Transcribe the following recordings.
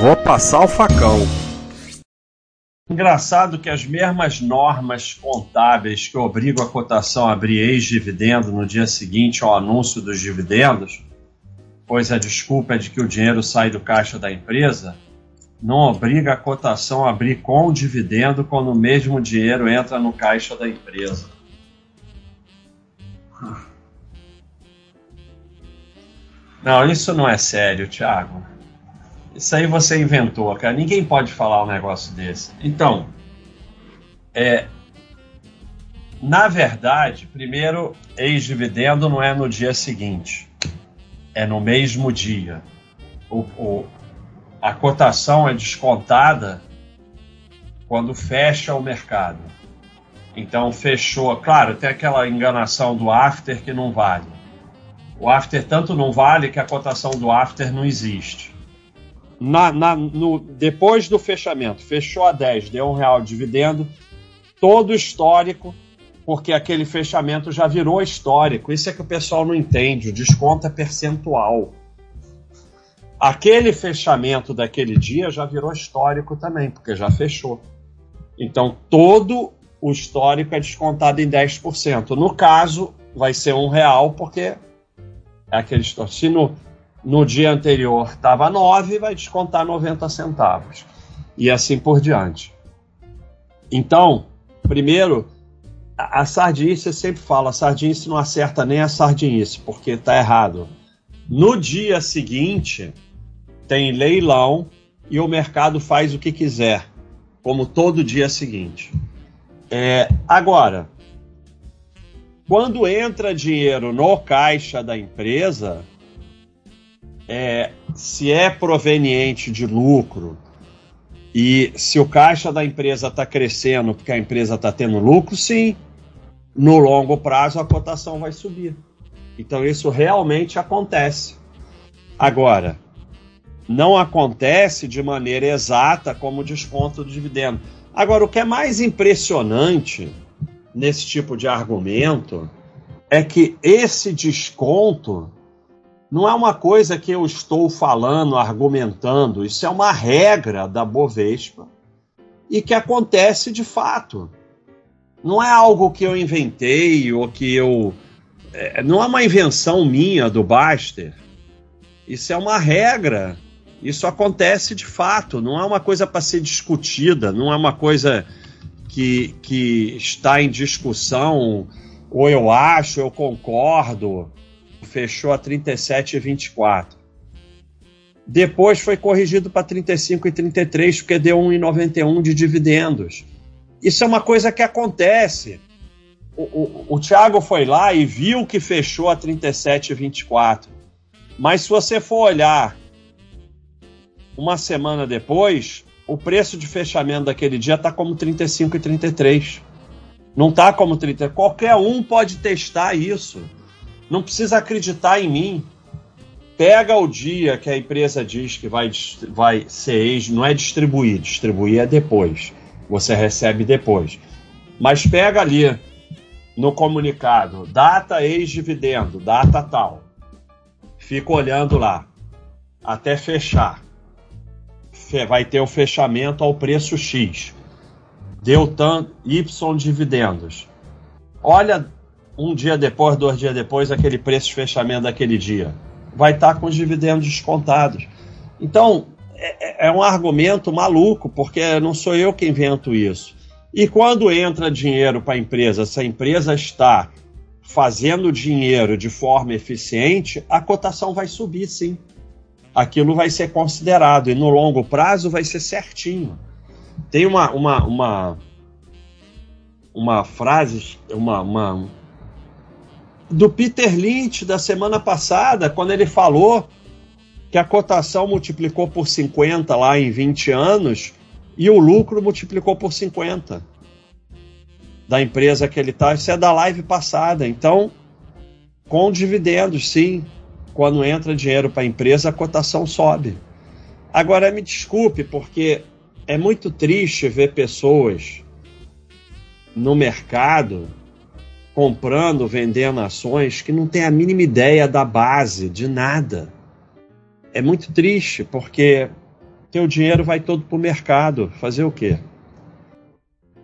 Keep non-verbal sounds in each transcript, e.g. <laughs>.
Vou passar o facão. Engraçado que as mesmas normas contábeis que obrigam a cotação a abrir ex-dividendo no dia seguinte ao anúncio dos dividendos, pois a desculpa é de que o dinheiro sai do caixa da empresa, não obriga a cotação a abrir com o dividendo quando o mesmo dinheiro entra no caixa da empresa. Não, isso não é sério, Thiago. Isso aí você inventou, cara. Ninguém pode falar um negócio desse. Então, é, na verdade, primeiro, ex-dividendo não é no dia seguinte, é no mesmo dia. O, o, a cotação é descontada quando fecha o mercado. Então, fechou. Claro, tem aquela enganação do after que não vale. O after tanto não vale que a cotação do after não existe na, na, no, depois do fechamento, fechou a 10, deu um real de dividendo, todo histórico, porque aquele fechamento já virou histórico. Isso é que o pessoal não entende, o desconto é percentual. Aquele fechamento daquele dia já virou histórico também, porque já fechou. Então todo o histórico é descontado em 10%. No caso, vai ser um real, porque é aquele histórico. Se no, no dia anterior estava 9, vai descontar 90 centavos. E assim por diante. Então, primeiro, a, a sardinice sempre fala, a sardinice não acerta nem a sardinice, porque está errado. No dia seguinte, tem leilão e o mercado faz o que quiser, como todo dia seguinte. É, agora, quando entra dinheiro no caixa da empresa, é, se é proveniente de lucro e se o caixa da empresa está crescendo porque a empresa está tendo lucro, sim, no longo prazo a cotação vai subir. Então isso realmente acontece. Agora, não acontece de maneira exata como desconto do dividendo. Agora, o que é mais impressionante nesse tipo de argumento é que esse desconto não é uma coisa que eu estou falando, argumentando, isso é uma regra da Bovespa e que acontece de fato. Não é algo que eu inventei ou que eu. É, não é uma invenção minha do Baster. Isso é uma regra. Isso acontece de fato. Não é uma coisa para ser discutida. Não é uma coisa que, que está em discussão. Ou eu acho, eu concordo fechou a 37,24. Depois foi corrigido para 35,33 porque deu 1,91 de dividendos. Isso é uma coisa que acontece. O, o, o Thiago foi lá e viu que fechou a 37,24. Mas se você for olhar uma semana depois, o preço de fechamento daquele dia está como 35,33. Não está como 30. Qualquer um pode testar isso. Não precisa acreditar em mim. Pega o dia que a empresa diz que vai, vai ser ex, não é distribuir, distribuir é depois. Você recebe depois. Mas pega ali no comunicado, data ex-dividendo, data tal. Fica olhando lá até fechar. Vai ter o fechamento ao preço X. Deu tanto Y dividendos. Olha um dia depois, dois dias depois, aquele preço de fechamento daquele dia. Vai estar com os dividendos descontados. Então, é, é, um argumento maluco, porque não sou eu que invento isso. E quando entra dinheiro para a empresa, se a empresa está fazendo dinheiro de forma eficiente, a cotação vai subir sim. Aquilo vai ser considerado e no longo prazo vai ser certinho. Tem uma, uma, uma, uma frase, uma, uma do Peter Lynch da semana passada, quando ele falou que a cotação multiplicou por 50 lá em 20 anos e o lucro multiplicou por 50 da empresa que ele está. Isso é da live passada. Então, com dividendos, sim, quando entra dinheiro para a empresa, a cotação sobe. Agora, me desculpe, porque é muito triste ver pessoas no mercado comprando, vendendo ações que não tem a mínima ideia da base, de nada. É muito triste, porque teu dinheiro vai todo pro mercado. Fazer o quê?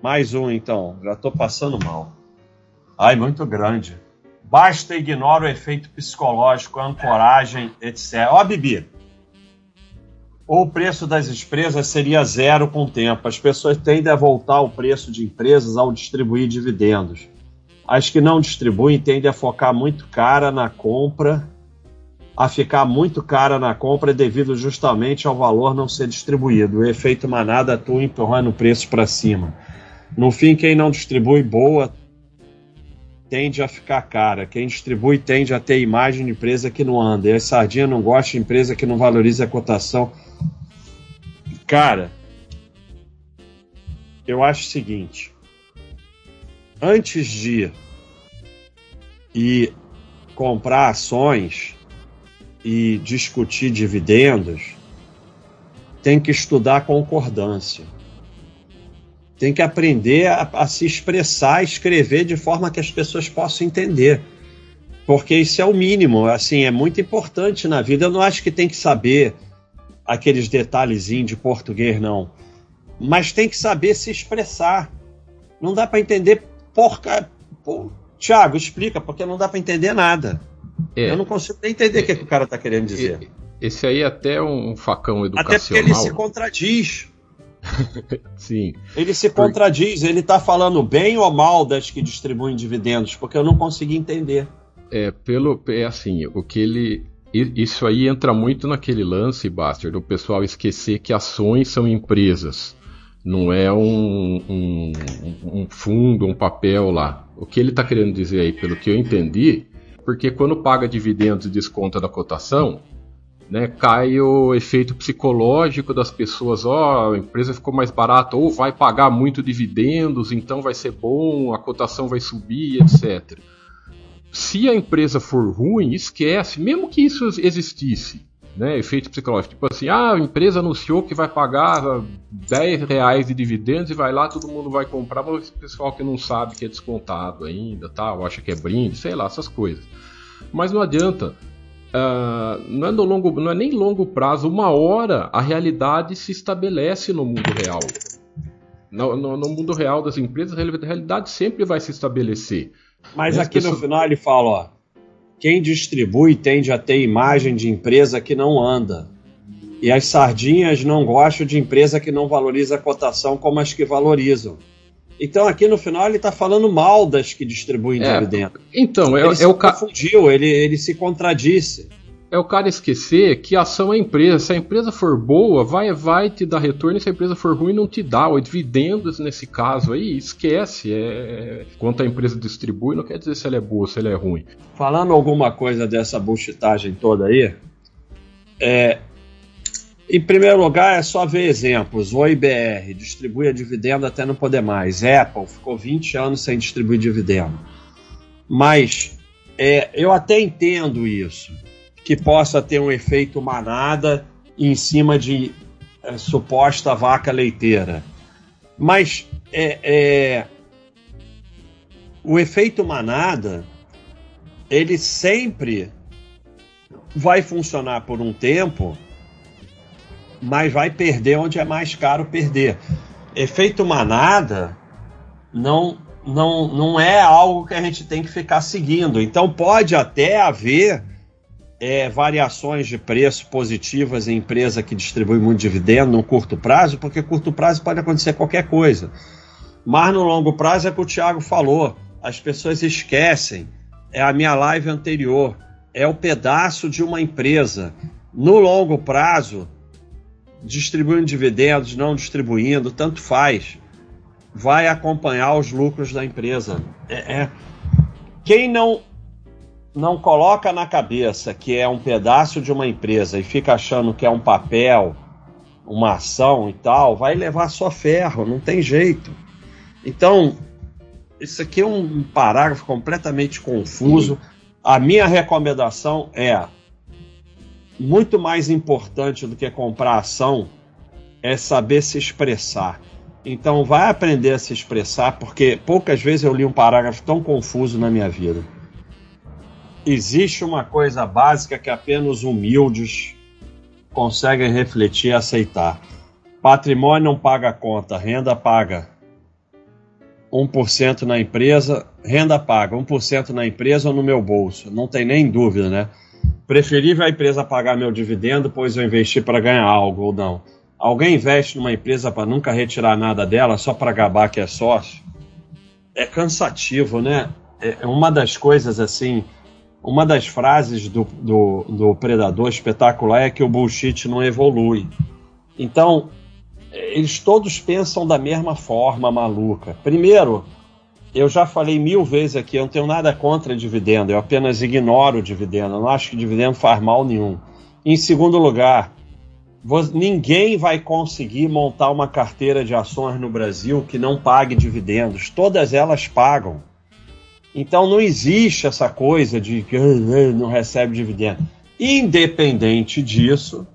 Mais um então, já estou passando mal. Ai, muito grande. Basta ignorar o efeito psicológico, a ancoragem, etc. Ó, Bibi. Ou o preço das empresas seria zero com o tempo. As pessoas tendem a voltar o preço de empresas ao distribuir dividendos. As que não distribuem tendem a focar muito cara na compra a ficar muito cara na compra devido justamente ao valor não ser distribuído. O efeito manada atua empurrando o preço para cima. No fim, quem não distribui boa tende a ficar cara. Quem distribui tende a ter imagem de empresa que não anda. E a sardinha não gosta de empresa que não valoriza a cotação. Cara, eu acho o seguinte: antes de ir comprar ações e discutir dividendos, tem que estudar concordância. Tem que aprender a, a, se expressar, escrever de forma que as pessoas possam entender. Porque isso é o mínimo, assim, é muito importante na vida. Eu não acho que tem que saber aqueles detalhezinhos de português, não. Mas tem que saber se expressar. Não dá para entender porca. Pô, Tiago, explica, porque não dá para entender nada. É. Eu não consigo nem entender o que, que, o cara está querendo dizer. Esse aí é até um facão educacional. Até porque ele se contradiz. <laughs> Sim. Ele se contradiz, ele está falando bem ou mal das que distribuem dividendos, porque eu não consegui entender. É, pelo é assim, o que ele isso aí entra muito naquele lance, Baster, do pessoal esquecer que ações são empresas, não é um, um, um fundo, um papel lá. O que ele está querendo dizer aí, pelo que eu entendi, porque quando paga dividendos e desconta da cotação, né, cai o efeito psicológico das pessoas, ó, oh, a empresa ficou mais barata, ou vai pagar muito dividendos, então vai ser bom, a cotação vai subir, etc. Se a empresa for ruim, esquece, mesmo que isso existisse, né, efeito psicológico. Tipo assim, ah, a empresa anunciou que vai pagar 10 reais de dividendos e vai lá, todo mundo vai comprar, mas o pessoal que não sabe que é descontado ainda, tá, ou acha que é brinde, sei lá, essas coisas. Mas não adianta. Uh, não, é no longo, não é nem longo prazo, uma hora a realidade se estabelece no mundo real. No, no, no mundo real das empresas, a realidade sempre vai se estabelecer. Mas aqui pessoas... no final ele fala, ó, quem distribui tende a ter imagem de empresa que não anda. E as sardinhas não gostam de empresa que não valoriza a cotação como as que valorizam. Então aqui no final ele está falando mal das que distribuem é, dividendos. Então, é, ele é se o confundiu, ele, ele se contradisse. É o cara esquecer que a ação é empresa. Se a empresa for boa, vai, vai te dar retorno. E se a empresa for ruim, não te dá. O dividendos nesse caso aí, esquece. É, quanto a empresa distribui, não quer dizer se ela é boa ou se ela é ruim. Falando alguma coisa dessa bullshitagem toda aí, é, em primeiro lugar, é só ver exemplos. O IBR distribui a dividendo até não poder mais. Apple ficou 20 anos sem distribuir dividendo. Mas é, eu até entendo isso, que possa ter um efeito manada em cima de é, suposta vaca leiteira. Mas é, é, o efeito manada, ele sempre vai funcionar por um tempo mas vai perder onde é mais caro perder. Efeito manada não, não, não é algo que a gente tem que ficar seguindo. Então pode até haver é, variações de preço positivas em empresa que distribui muito dividendo no curto prazo, porque curto prazo pode acontecer qualquer coisa. Mas no longo prazo é o que o Thiago falou. As pessoas esquecem. É a minha live anterior. É o pedaço de uma empresa. No longo prazo, distribuindo dividendos, não distribuindo, tanto faz. Vai acompanhar os lucros da empresa. É, é. Quem não não coloca na cabeça que é um pedaço de uma empresa e fica achando que é um papel, uma ação e tal, vai levar só ferro, não tem jeito. Então, isso aqui é um parágrafo completamente confuso. A minha recomendação é muito mais importante do que comprar ação é saber se expressar. Então vai aprender a se expressar, porque poucas vezes eu li um parágrafo tão confuso na minha vida. Existe uma coisa básica que apenas humildes conseguem refletir e aceitar. Patrimônio não paga conta, renda paga. 1% na empresa, renda paga, 1% na empresa ou no meu bolso. Não tem nem dúvida, né? Preferível a empresa pagar meu dividendo, pois eu investi para ganhar algo ou não. Alguém investe numa empresa para nunca retirar nada dela, só para gabar que é sócio? É cansativo, né? É uma das coisas assim. Uma das frases do, do, do Predador espetacular é que o bullshit não evolui. Então, eles todos pensam da mesma forma maluca. Primeiro, eu já falei mil vezes aqui, eu não tenho nada contra dividendo, eu apenas ignoro o dividendo, eu não acho que dividendo faz mal nenhum. Em segundo lugar, ninguém vai conseguir montar uma carteira de ações no Brasil que não pague dividendos, todas elas pagam. Então não existe essa coisa de que não recebe dividendo. Independente disso,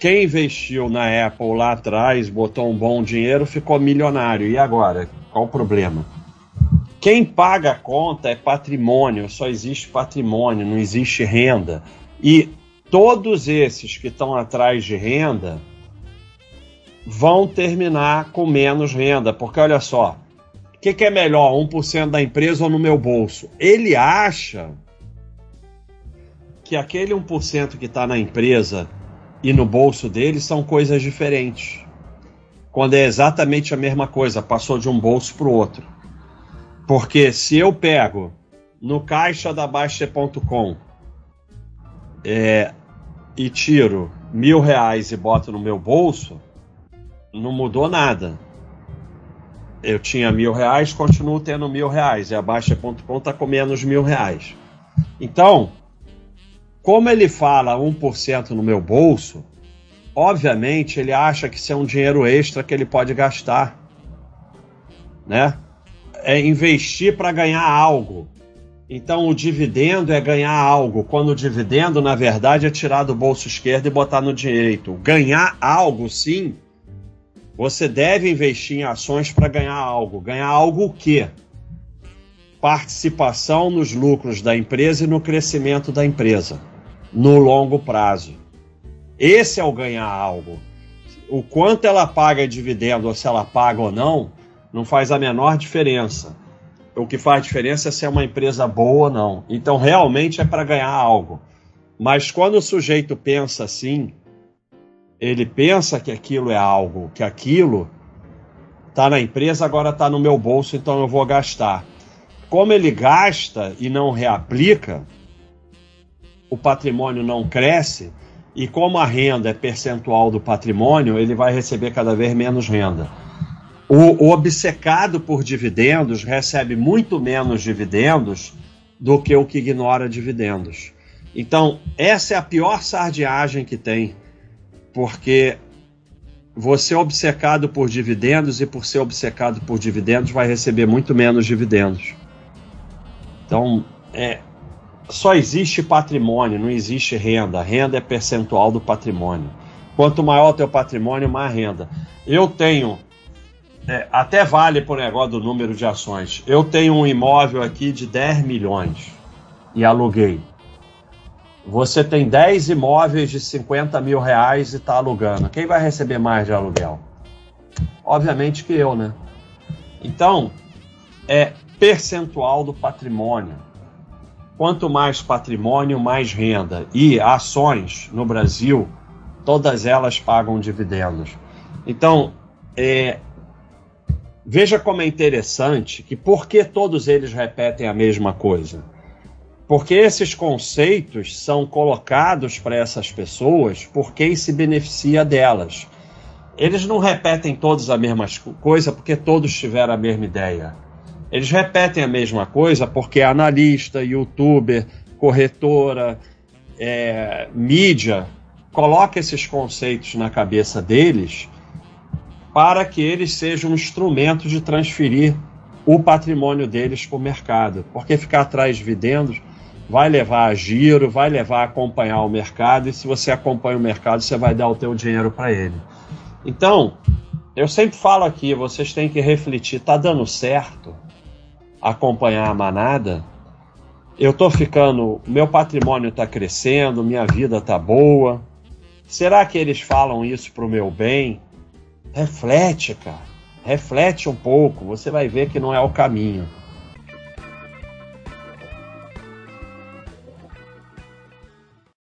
quem investiu na Apple lá atrás, botou um bom dinheiro, ficou milionário. E agora? Qual o problema? Quem paga a conta é patrimônio, só existe patrimônio, não existe renda. E todos esses que estão atrás de renda vão terminar com menos renda, porque olha só, que, que, é melhor, 1% da empresa ou no meu bolso? Ele acha que aquele 1% que está na empresa e no bolso dele são coisas diferentes. Quando é exatamente a mesma coisa, passou de um bolso para o outro. Porque se eu pego no caixa da Baixa.com é, e tiro mil reais e boto no meu bolso, não mudou nada. Eu tinha mil reais, continuo tendo mil reais. E a Baixa.com está com menos mil reais. Então, como ele fala 1% no meu bolso, obviamente ele acha que isso é um dinheiro extra que ele pode gastar, né? É investir para ganhar algo. Então o dividendo é ganhar algo, quando o dividendo, na verdade, é tirar do bolso esquerdo e botar no direito. Ganhar algo, sim. Você deve investir em ações para ganhar algo. Ganhar algo o quê? Participação nos lucros da empresa e no crescimento da empresa no longo prazo. Esse é o ganhar algo. O quanto ela paga dividendo ou se ela paga ou não, não faz a menor diferença. O que faz diferença é se é uma empresa boa ou não. Então, realmente é para ganhar algo. Mas quando o sujeito pensa assim, ele pensa que aquilo é algo, que aquilo está na empresa, agora está no meu bolso, então eu vou gastar. Como ele gasta e não reaplica, o patrimônio não cresce e como a renda é percentual do patrimônio, ele vai receber cada vez menos renda. O, o obcecado por dividendos recebe muito menos dividendos do que o que ignora dividendos. Então, essa é a pior sardiagem que tem, porque você obcecado por dividendos e por ser obcecado por dividendos vai receber muito menos dividendos. Então, é, só existe patrimônio, não existe renda. Renda é percentual do patrimônio. Quanto maior o teu patrimônio, mais renda. Eu tenho, é, até vale o negócio do número de ações. Eu tenho um imóvel aqui de 10 milhões e aluguei. Você tem 10 imóveis de 50 mil reais e está alugando. Quem vai receber mais de aluguel? Obviamente que eu, né? Então, é percentual do patrimônio quanto mais patrimônio, mais renda. E ações no Brasil, todas elas pagam dividendos. Então, é, veja como é interessante que por que todos eles repetem a mesma coisa? Porque esses conceitos são colocados para essas pessoas por quem se beneficia delas. Eles não repetem todos a mesma coisa porque todos tiveram a mesma ideia. Eles repetem a mesma coisa porque analista, youtuber, corretora, é, mídia coloca esses conceitos na cabeça deles para que eles sejam instrumentos de transferir o patrimônio deles para o mercado. Porque ficar atrás de dividendos vai levar a giro, vai levar a acompanhar o mercado, e se você acompanha o mercado, você vai dar o teu dinheiro para ele. Então, eu sempre falo aqui, vocês têm que refletir, está dando certo? acompanhar a manada, eu tô ficando, meu patrimônio está crescendo, minha vida tá boa, Será que eles falam isso pro meu bem? Reflete, cara. Reflete um pouco, você vai ver que não é o caminho.